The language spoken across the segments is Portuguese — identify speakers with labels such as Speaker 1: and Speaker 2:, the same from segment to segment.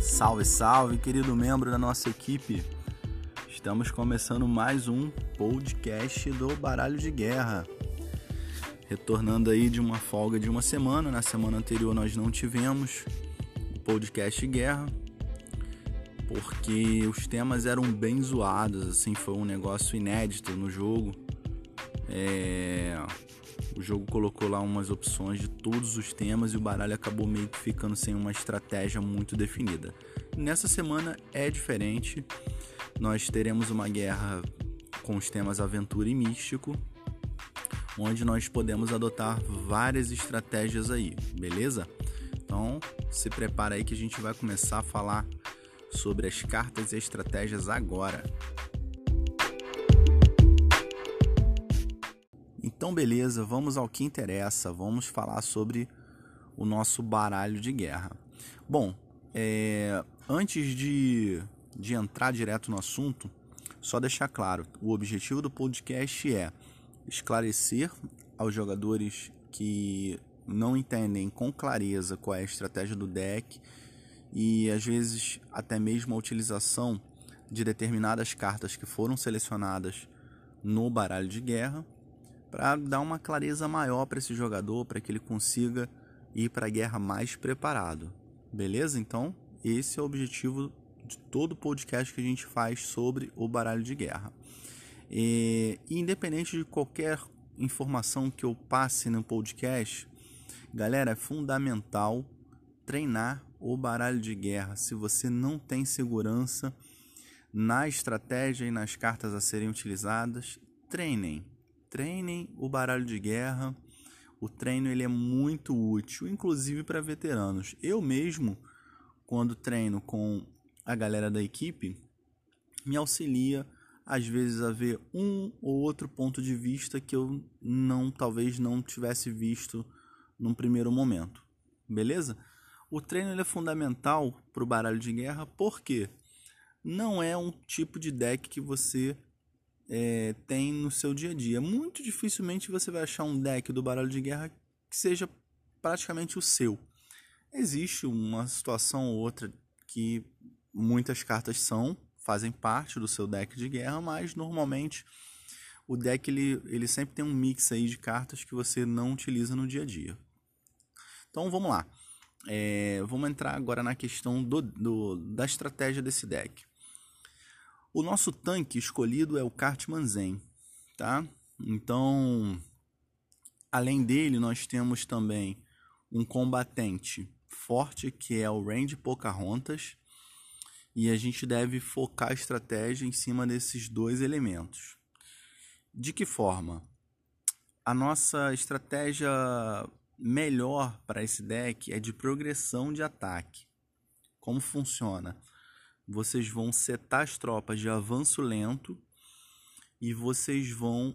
Speaker 1: Salve, salve, querido membro da nossa equipe. Estamos começando mais um podcast do Baralho de Guerra. Retornando aí de uma folga de uma semana, na semana anterior nós não tivemos o podcast Guerra, porque os temas eram bem zoados, assim, foi um negócio inédito no jogo. É... O jogo colocou lá umas opções de todos os temas e o baralho acabou meio que ficando sem uma estratégia muito definida. Nessa semana é diferente. Nós teremos uma guerra com os temas aventura e místico, onde nós podemos adotar várias estratégias aí, beleza? Então, se prepara aí que a gente vai começar a falar sobre as cartas e estratégias agora. Então, beleza, vamos ao que interessa. Vamos falar sobre o nosso baralho de guerra. Bom, é, antes de, de entrar direto no assunto, só deixar claro: o objetivo do podcast é esclarecer aos jogadores que não entendem com clareza qual é a estratégia do deck e às vezes até mesmo a utilização de determinadas cartas que foram selecionadas no baralho de guerra para dar uma clareza maior para esse jogador, para que ele consiga ir para a guerra mais preparado. Beleza? Então, esse é o objetivo de todo podcast que a gente faz sobre o baralho de guerra. E, independente de qualquer informação que eu passe no podcast, galera, é fundamental treinar o baralho de guerra. Se você não tem segurança na estratégia e nas cartas a serem utilizadas, treinem treinem o baralho de guerra. O treino ele é muito útil, inclusive para veteranos. Eu mesmo, quando treino com a galera da equipe, me auxilia às vezes a ver um ou outro ponto de vista que eu não talvez não tivesse visto num primeiro momento. Beleza? O treino ele é fundamental para o baralho de guerra porque não é um tipo de deck que você é, tem no seu dia a dia. Muito dificilmente você vai achar um deck do baralho de guerra que seja praticamente o seu. Existe uma situação ou outra que muitas cartas são, fazem parte do seu deck de guerra, mas normalmente o deck ele, ele sempre tem um mix aí de cartas que você não utiliza no dia a dia. Então vamos lá. É, vamos entrar agora na questão do, do, da estratégia desse deck. O nosso tanque escolhido é o Cartman Zen, tá? Então, além dele, nós temos também um combatente forte que é o Randy Pocahontas e a gente deve focar a estratégia em cima desses dois elementos. De que forma? A nossa estratégia melhor para esse deck é de progressão de ataque. Como funciona? Vocês vão setar as tropas de avanço lento e vocês vão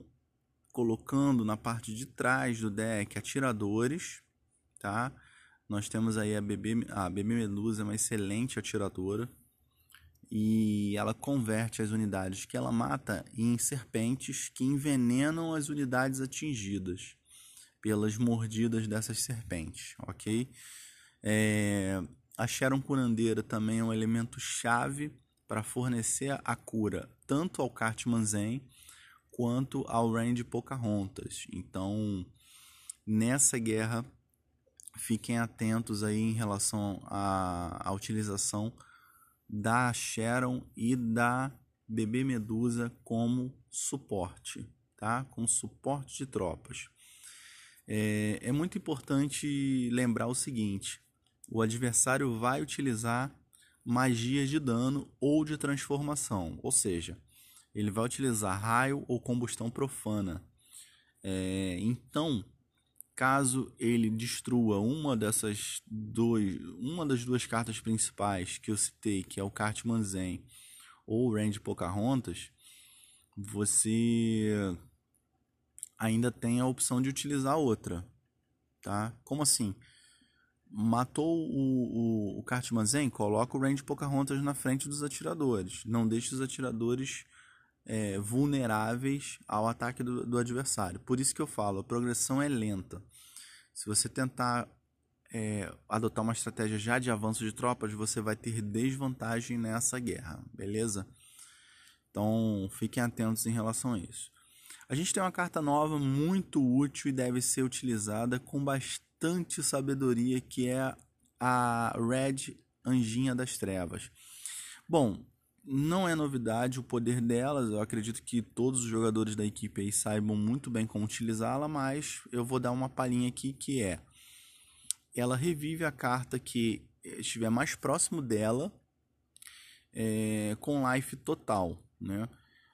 Speaker 1: colocando na parte de trás do deck atiradores, tá? Nós temos aí a bebê, a bebê Medusa, uma excelente atiradora e ela converte as unidades que ela mata em serpentes que envenenam as unidades atingidas pelas mordidas dessas serpentes, ok? É, a Sharon curandeira também é um elemento chave para fornecer a cura tanto ao Cartman Zen quanto ao Randy Pocahontas. Então, nessa guerra, fiquem atentos aí em relação à, à utilização da Sharon e da Bebê Medusa como suporte, tá? Como suporte de tropas. É, é muito importante lembrar o seguinte: o adversário vai utilizar magias de dano ou de transformação, ou seja, ele vai utilizar raio ou combustão profana. É, então, caso ele destrua uma dessas dois, uma das duas cartas principais que eu citei, que é o Cartman Zen ou o Range Pocahontas, você ainda tem a opção de utilizar outra, tá? Como assim? Matou o, o, o Cartman Zen, coloca o Range Pocahontas na frente dos atiradores. Não deixe os atiradores é, vulneráveis ao ataque do, do, adversário. Por isso que eu falo, a progressão é lenta. Se você tentar é, adotar uma estratégia já de avanço de tropas, você vai ter desvantagem nessa guerra, beleza? Então fiquem atentos em relação a isso. A gente tem uma carta nova muito útil e deve ser utilizada com bastante sabedoria, que é a Red Anjinha das Trevas. Bom, não é novidade o poder delas, eu acredito que todos os jogadores da equipe aí saibam muito bem como utilizá-la, mas eu vou dar uma palhinha aqui que é ela revive a carta que estiver mais próximo dela é, com life total, né?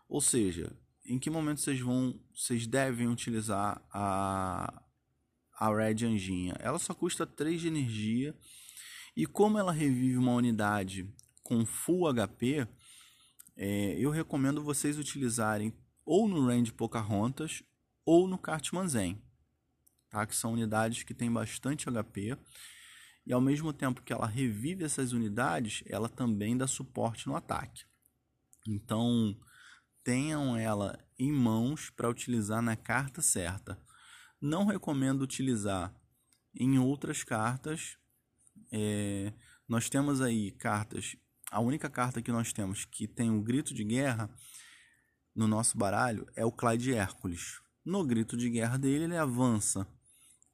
Speaker 1: Ou seja, em que momento vocês vão, vocês devem utilizar a a Red Anjinha? Ela só custa 3 de energia e como ela revive uma unidade com full HP, é, eu recomendo vocês utilizarem ou no range Pocahontas ou no Cartman Zen tá? que são unidades que têm bastante HP. E ao mesmo tempo que ela revive essas unidades, ela também dá suporte no ataque. Então, tenham ela em mãos para utilizar na carta certa. Não recomendo utilizar em outras cartas. É, nós temos aí cartas. A única carta que nós temos que tem o grito de guerra no nosso baralho é o Clyde Hércules. No grito de guerra dele, ele avança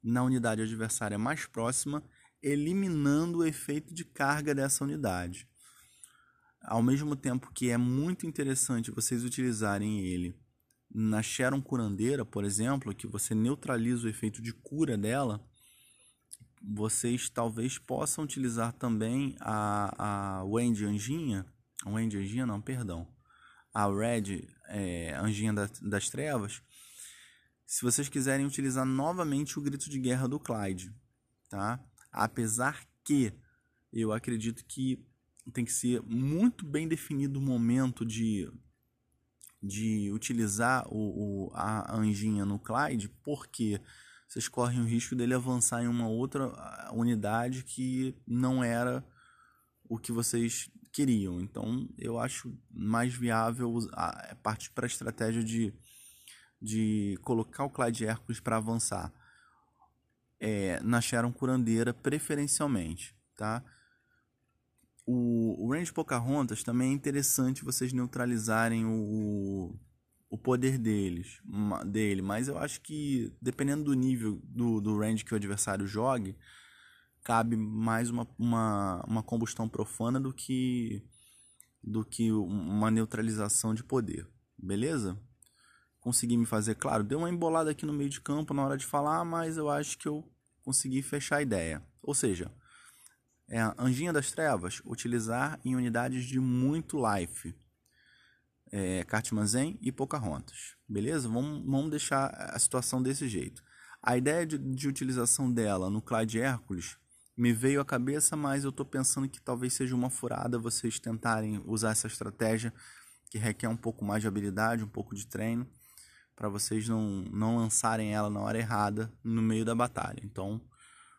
Speaker 1: na unidade adversária mais próxima, eliminando o efeito de carga dessa unidade. Ao mesmo tempo que é muito interessante vocês utilizarem ele na Sharon curandeira, por exemplo, que você neutraliza o efeito de cura dela, vocês talvez possam utilizar também a, a Wendy Anjinha, Wendy Anjinha não, perdão, a Red é, Anjinha da, das Trevas, se vocês quiserem utilizar novamente o grito de guerra do Clyde, tá? Apesar que eu acredito que tem que ser muito bem definido o momento de, de utilizar o, o, a anjinha no Clyde, porque vocês correm o risco dele avançar em uma outra unidade que não era o que vocês queriam. Então eu acho mais viável partir para a estratégia de de colocar o Clyde Hércules para avançar é, na Sharon Curandeira preferencialmente, tá? O, o Range Pocahontas também é interessante vocês neutralizarem o, o poder deles, dele, mas eu acho que dependendo do nível do, do range que o adversário jogue, cabe mais uma, uma, uma combustão profana do que do que uma neutralização de poder, beleza? consegui me fazer claro. Deu uma embolada aqui no meio de campo na hora de falar, mas eu acho que eu consegui fechar a ideia. Ou seja, é Anjinha das Trevas, utilizar em unidades de muito life. É, Cartman e Pocahontas. Beleza? Vamos, vamos deixar a situação desse jeito. A ideia de, de utilização dela no Clyde Hércules me veio à cabeça, mas eu estou pensando que talvez seja uma furada vocês tentarem usar essa estratégia que requer um pouco mais de habilidade, um pouco de treino para vocês não, não lançarem ela na hora errada no meio da batalha. Então,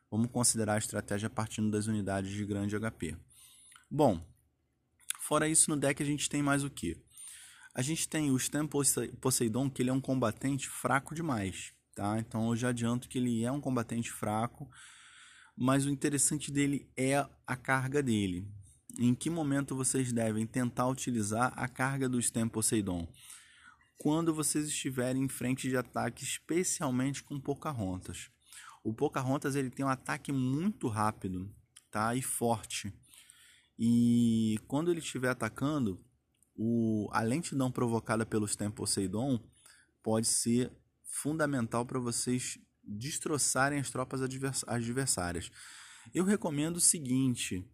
Speaker 1: vamos considerar a estratégia partindo das unidades de grande HP. Bom, fora isso, no deck a gente tem mais o que? A gente tem o Stan Poseidon, que ele é um combatente fraco demais, tá? Então eu já adianto que ele é um combatente fraco, mas o interessante dele é a carga dele. Em que momento vocês devem tentar utilizar a carga do Stan Poseidon? quando vocês estiverem em frente de ataque, especialmente com Pocahontas. O Pocahontas ele tem um ataque muito rápido, tá? E forte. E quando ele estiver atacando, o, a lentidão provocada pelo Stem Poseidon pode ser fundamental para vocês destroçarem as tropas adversárias. Eu recomendo o seguinte: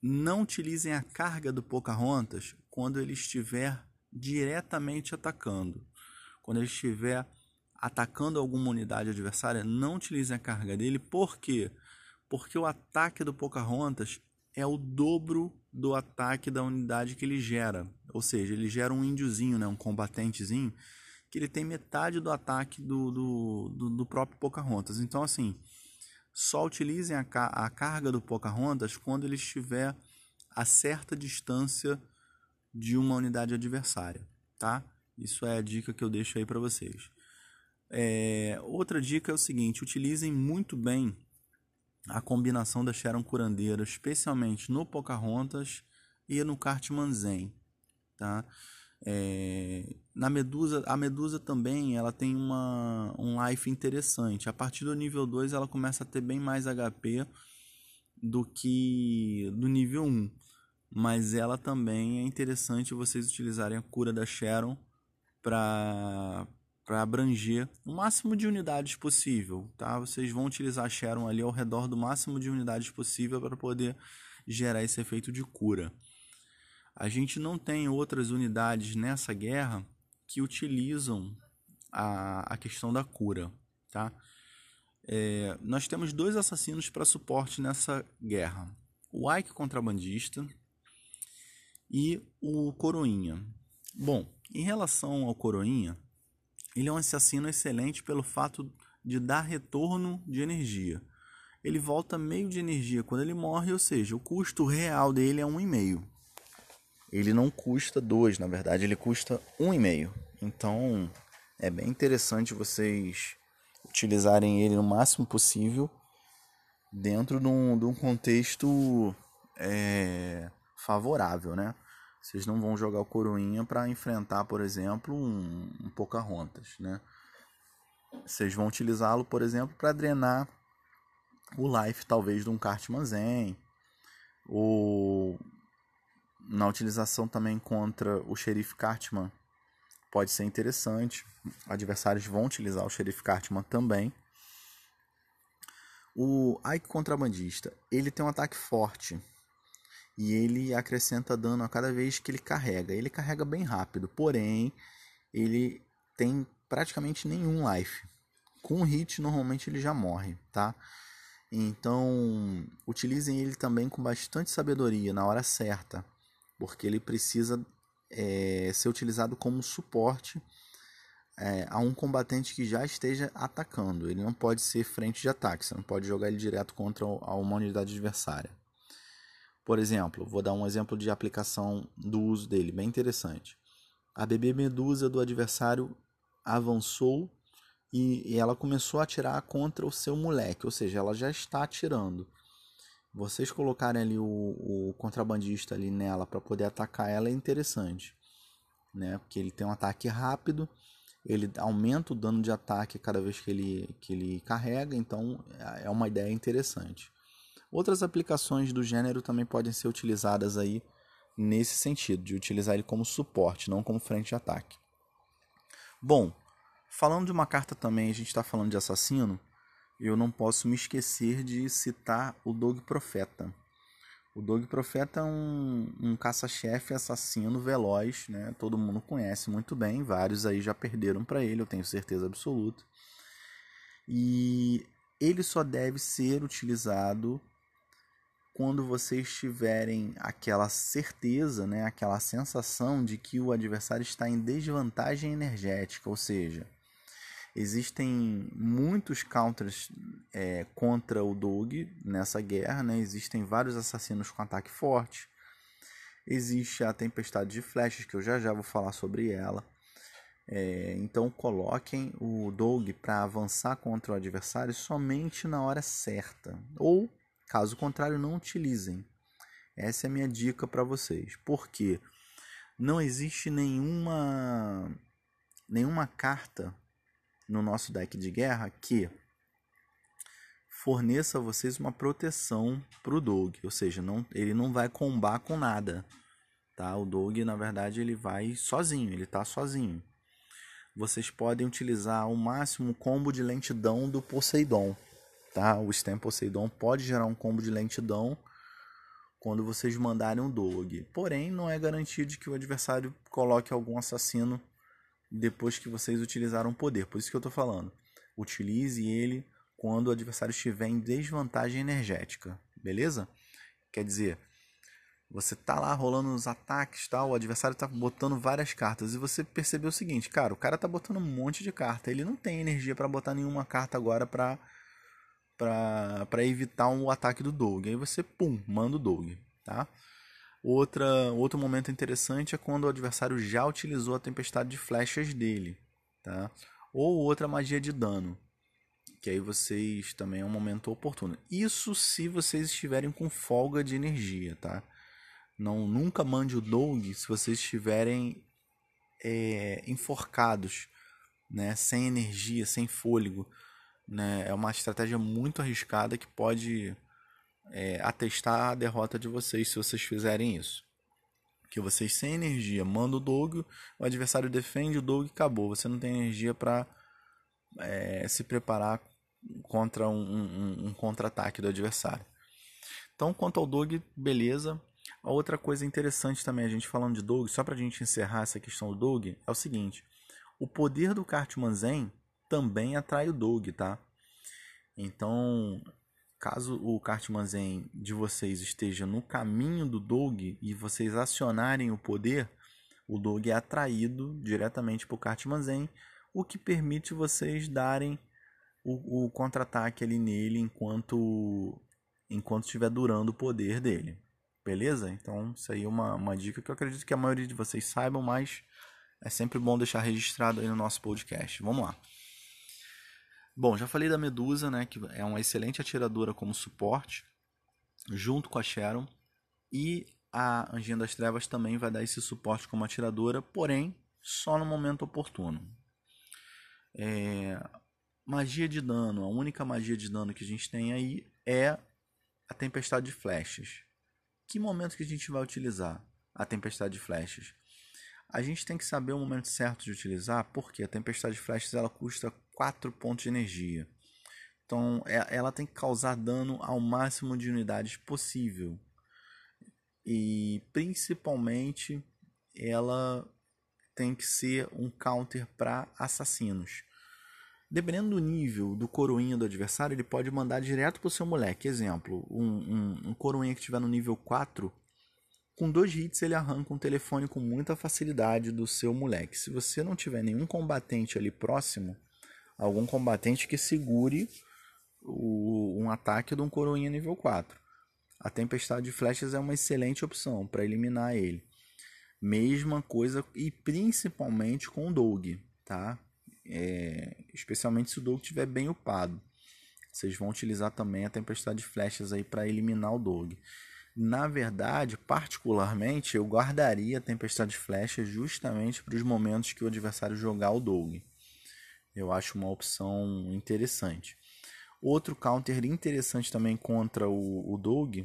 Speaker 1: não utilizem a carga do Pocahontas quando ele estiver diretamente atacando. Quando ele estiver atacando alguma unidade adversária, não utilize a carga dele. Por quê? Porque o ataque do Pocahontas é o dobro do ataque da unidade que ele gera. Ou seja, ele gera um índiozinho, né? um combatentezinho, que ele tem metade do ataque do, do, do, do próprio Pocahontas. Então, assim, só utilizem a, a carga do Pocahontas quando ele estiver a certa distância de uma unidade adversária, tá? Isso é a dica que eu deixo aí para vocês. É, outra dica é o seguinte: utilizem muito bem a combinação da Sharon curandeira, especialmente no Pocahontas e no Cartman Zen, tá? É, na Medusa, a Medusa também ela tem uma, um life interessante. A partir do nível 2 ela começa a ter bem mais HP do que do nível 1. Mas ela também é interessante vocês utilizarem a cura da Sharon para para abranger o máximo de unidades possível, tá? Vocês vão utilizar Sharon ali ao redor do máximo de unidades possível para poder gerar esse efeito de cura. A gente não tem outras unidades nessa guerra que utilizam a, a questão da cura, tá? É, nós temos dois assassinos para suporte nessa guerra: o Ike contrabandista e o Coroinha. Bom, em relação ao Coroinha, ele é um assassino excelente pelo fato de dar retorno de energia. Ele volta meio de energia quando ele morre, ou seja, o custo real dele é 1,5. Ele não custa 2, na verdade, ele custa 1,5. Então, é bem interessante vocês utilizarem ele no máximo possível dentro de um, de um contexto é, favorável, né? Vocês não vão jogar o Coroinha para enfrentar, por exemplo, um, um Pocahontas, né? Vocês vão utilizá-lo, por exemplo, para drenar o life, talvez, de um Cartman Zen. Ou na utilização também contra o Xerife Cartman pode ser interessante. Adversários vão utilizar o Xerife Cartman também. O Ike Contrabandista, ele tem um ataque forte e ele acrescenta dano a cada vez que ele carrega. Ele carrega bem rápido, porém ele tem praticamente nenhum life. Com hit normalmente ele já morre, tá? Então utilizem ele também com bastante sabedoria na hora certa, porque ele precisa é, ser utilizado como suporte é, a um combatente que já esteja atacando. Ele não pode ser frente de ataque, você não pode jogar ele direto contra uma unidade adversária. Por exemplo, vou dar um exemplo de aplicação do uso dele, bem interessante. A bebê medusa do adversário avançou e, ela começou a atirar contra o seu moleque, ou seja, ela já está atirando. Vocês colocarem ali o, o contrabandista ali nela para poder atacar ela é interessante, né? Porque ele tem um ataque rápido, ele aumenta o dano de ataque cada vez que ele, que ele carrega, então é uma ideia interessante. Outras aplicações do gênero também podem ser utilizadas aí nesse sentido, de utilizar ele como suporte, não como frente de ataque. Bom, falando de uma carta também, a gente está falando de assassino, eu não posso me esquecer de citar o Dog Profeta. O Dog Profeta é um, um caça-chefe assassino veloz, né? todo mundo conhece muito bem, vários aí já perderam para ele, eu tenho certeza absoluta. E ele só deve ser utilizado quando vocês tiverem aquela certeza, né, aquela sensação de que o adversário está em desvantagem energética, ou seja, existem muitos counters é, contra o Dog nessa guerra, né? existem vários assassinos com ataque forte, existe a tempestade de flechas, que eu já já vou falar sobre ela. É, então coloquem o Dog para avançar contra o adversário somente na hora certa, ou Caso contrário, não utilizem. Essa é a minha dica para vocês. Porque não existe nenhuma nenhuma carta no nosso deck de guerra que forneça a vocês uma proteção para o Dog, ou seja, não, ele não vai combar com nada, tá? O Dog, na verdade, ele vai sozinho, ele está sozinho. Vocês podem utilizar ao máximo o combo de lentidão do Poseidon, tá? O Stem Poseidon pode gerar um combo de lentidão quando vocês mandarem um Dog. Porém, não é garantido de que o adversário coloque algum assassino depois que vocês utilizaram o poder. Por isso que eu estou falando. Utilize ele quando o adversário estiver em desvantagem energética, beleza? Quer dizer, você tá lá rolando os ataques, tal, o adversário tá botando várias cartas e você percebeu o seguinte, cara, o cara tá botando um monte de carta, ele não tem energia para botar nenhuma carta agora para para evitar um ataque do Doug. Aí você, pum, manda o Doug, tá? Outra, outro momento interessante é quando o adversário já utilizou a tempestade de flechas dele, tá? Ou outra magia de dano, que aí vocês também é um momento oportuno. Isso se vocês estiverem com folga de energia, tá? Não nunca mande o dog se vocês estiverem é, enforcados, né? Sem energia, sem fôlego, né? É uma estratégia muito arriscada que pode é, atestar a derrota de vocês se vocês fizerem isso. Que vocês sem energia mandam o dog, o adversário defende o dog e acabou. Você não tem energia para é, se preparar contra um, um, um contra-ataque do adversário. Então, quanto ao dog, beleza. A outra coisa interessante também, a gente falando de dog, só para a gente encerrar essa questão do dog, é o seguinte: o poder do Cartman Zen também atrai o dog, tá? Então, caso o Cartman Zen de vocês esteja no caminho do dog e vocês acionarem o poder, o dog é atraído diretamente para o Cartman Zen, o que permite vocês darem o, o contra-ataque ali nele enquanto enquanto estiver durando o poder dele. Beleza? Então, isso aí é uma, uma dica que eu acredito que a maioria de vocês saibam, mas é sempre bom deixar registrado aí no nosso podcast. Vamos lá. Bom, já falei da Medusa, né, que é uma excelente atiradora como suporte, junto com a Sharon, e a Anjinha das Trevas também vai dar esse suporte como atiradora, porém só no momento oportuno. É, Magia de dano, a única magia de dano que a gente tem aí é a tempestade de flechas. Que momento que a gente vai utilizar a tempestade de flechas? A gente tem que saber o momento certo de utilizar, porque a tempestade de flechas ela custa 4 pontos de energia. Então é, ela tem que causar dano ao máximo de unidades possível. E principalmente ela tem que ser um counter para assassinos. Dependendo do nível do coroinha do adversário, ele pode mandar direto pro seu moleque. Exemplo, um, um, um coroinha que estiver no nível 4, com dois hits ele arranca um telefone com muita facilidade do seu moleque. Se você não tiver nenhum combatente ali próximo, algum combatente que segure o, um ataque de um coroinha nível 4. A tempestade de flechas é uma excelente opção para eliminar ele. Mesma coisa e principalmente com o Doug, tá? é, especialmente se o Doug estiver bem upado. Vocês vão utilizar também a tempestade de flechas aí para eliminar o Doug. Na verdade, particularmente, eu guardaria a tempestade de flechas justamente para os momentos que o adversário jogar o Doug. Eu acho uma opção interessante. Outro counter interessante também contra o, o Doug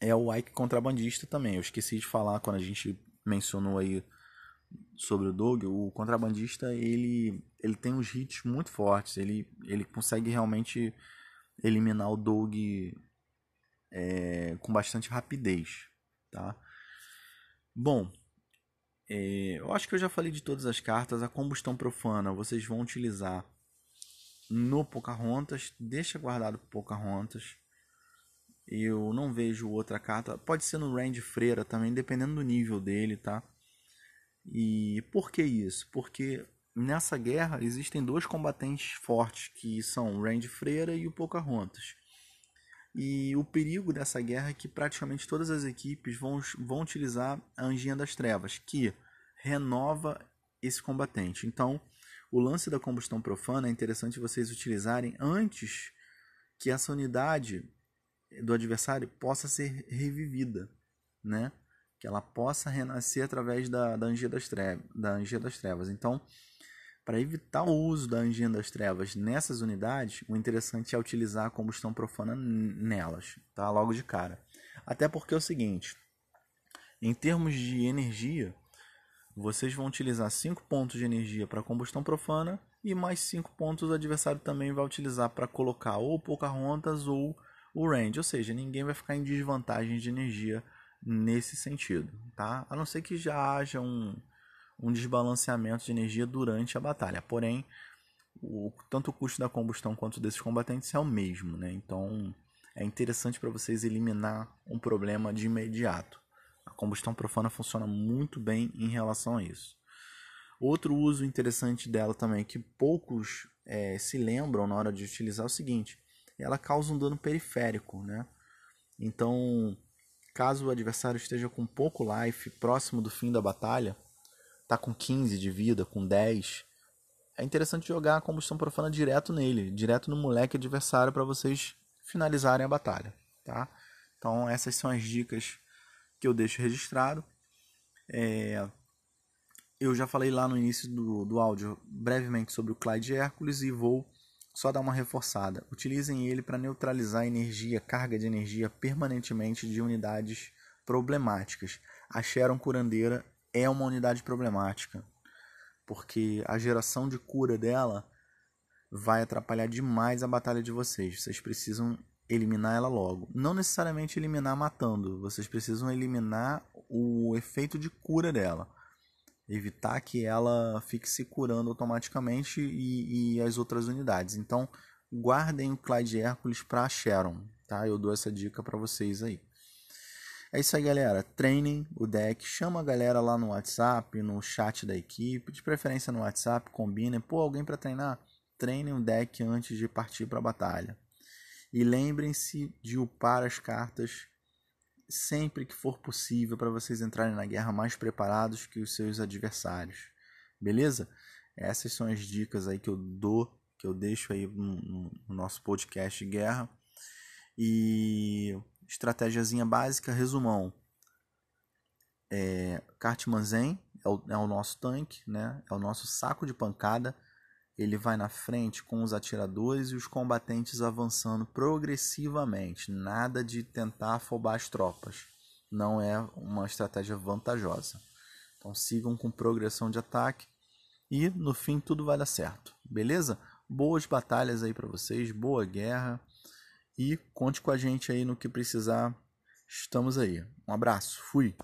Speaker 1: é o Ike Contrabandista também. Eu esqueci de falar quando a gente mencionou aí sobre o Doug, o contrabandista ele, ele tem uns hits muito fortes, ele, ele consegue realmente eliminar o Doug é, com bastante rapidez, tá? Bom, é, eu acho que eu já falei de todas as cartas. A combustão profana vocês vão utilizar no Pocahontas, deixa guardado Pocahontas. Eu não vejo outra carta, pode ser no Range Freira também, dependendo do nível dele, tá? E por que isso? Porque nessa guerra existem dois combatentes fortes, que são o Randy Freira e o Pocahontas. E o perigo dessa guerra é que praticamente todas as equipes vão, vão utilizar a Anjinha das Trevas, que renova esse combatente. Então, o lance da combustão profana é interessante vocês utilizarem antes que essa unidade do adversário possa ser revivida, né? que ela possa renascer através da, da, angia, das trevas, da angia das trevas. Então, para evitar o uso da angia das trevas nessas unidades, o interessante é utilizar a combustão profana nelas, tá? logo de cara. Até porque é o seguinte, em termos de energia, vocês vão utilizar 5 pontos de energia para combustão profana e mais 5 pontos o adversário também vai utilizar para colocar ou Pocahontas ou o Range, ou seja, ninguém vai ficar em desvantagem de energia nesse sentido, tá? A não ser que já haja um, um desbalanceamento de energia durante a batalha. Porém, o, tanto o custo da combustão quanto desses combatentes é o mesmo, né? Então é interessante para vocês eliminar um problema de imediato. A combustão profana funciona muito bem em relação a isso. Outro uso interessante dela também, que poucos é, se lembram na hora de utilizar, é o seguinte: ela causa um dano periférico, né? Então, Caso o adversário esteja com pouco life, próximo do fim da batalha, tá com 15 de vida, com 10, é interessante jogar a combustão profana direto nele, direto no moleque adversário para vocês finalizarem a batalha, tá? Então essas são as dicas que eu deixo registrado. É, eu já falei lá no início do, do áudio brevemente sobre o Clyde Hércules e vou só dar uma reforçada. Utilizem ele para neutralizar energia, carga de energia permanentemente de unidades problemáticas. A Sharon Curandeira é uma unidade problemática, porque a geração de cura dela vai atrapalhar demais a batalha de vocês. Vocês precisam eliminar ela logo. Não necessariamente eliminar matando, vocês precisam eliminar o efeito de cura dela evitar que ela fique se curando automaticamente e, e as outras unidades. Então, guardem o Clyde Hércules para Sharon, tá? Eu dou essa dica para vocês aí. É isso aí, galera. Treinem o deck, chama a galera lá no WhatsApp, no chat da equipe, de preferência no WhatsApp, combinem. Pô, alguém para treinar? Treinem o deck antes de partir para a batalha. E lembrem-se de upar as cartas sempre que for possível para vocês entrarem na guerra mais preparados que os seus adversários. Beleza? Essas são as dicas aí que eu dou, que eu deixo aí no, no nosso podcast de guerra. E estratégiazinha básica, resumão. É, Cartman Zen é o, é o nosso tanque, né? é o nosso saco de pancada ele vai na frente com os atiradores e os combatentes avançando progressivamente. Nada de tentar afobar as tropas. Não é uma estratégia vantajosa. Então sigam com progressão de ataque e no fim tudo vai dar certo. Beleza? Boas batalhas aí para vocês, boa guerra e conte com a gente aí no que precisar. Estamos aí. Um abraço. Fui.